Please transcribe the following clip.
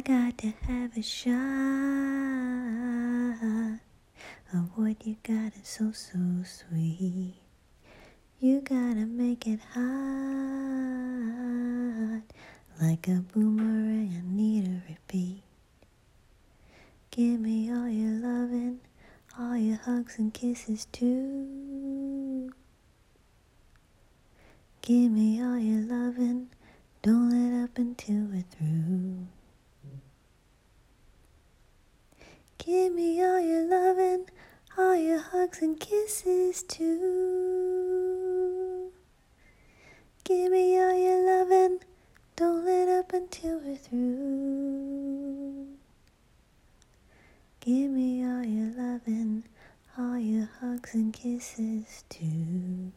I got to have a shot oh, of what you got is so, so sweet. You gotta make it hot like a boomerang. I need a repeat. Give me all your loving, all your hugs and kisses too. Give me all your loving, don't let up until we're through. Give me all your loving, all your hugs and kisses too. Give me all your loving, don't let up until we're through. Give me all your loving, all your hugs and kisses too.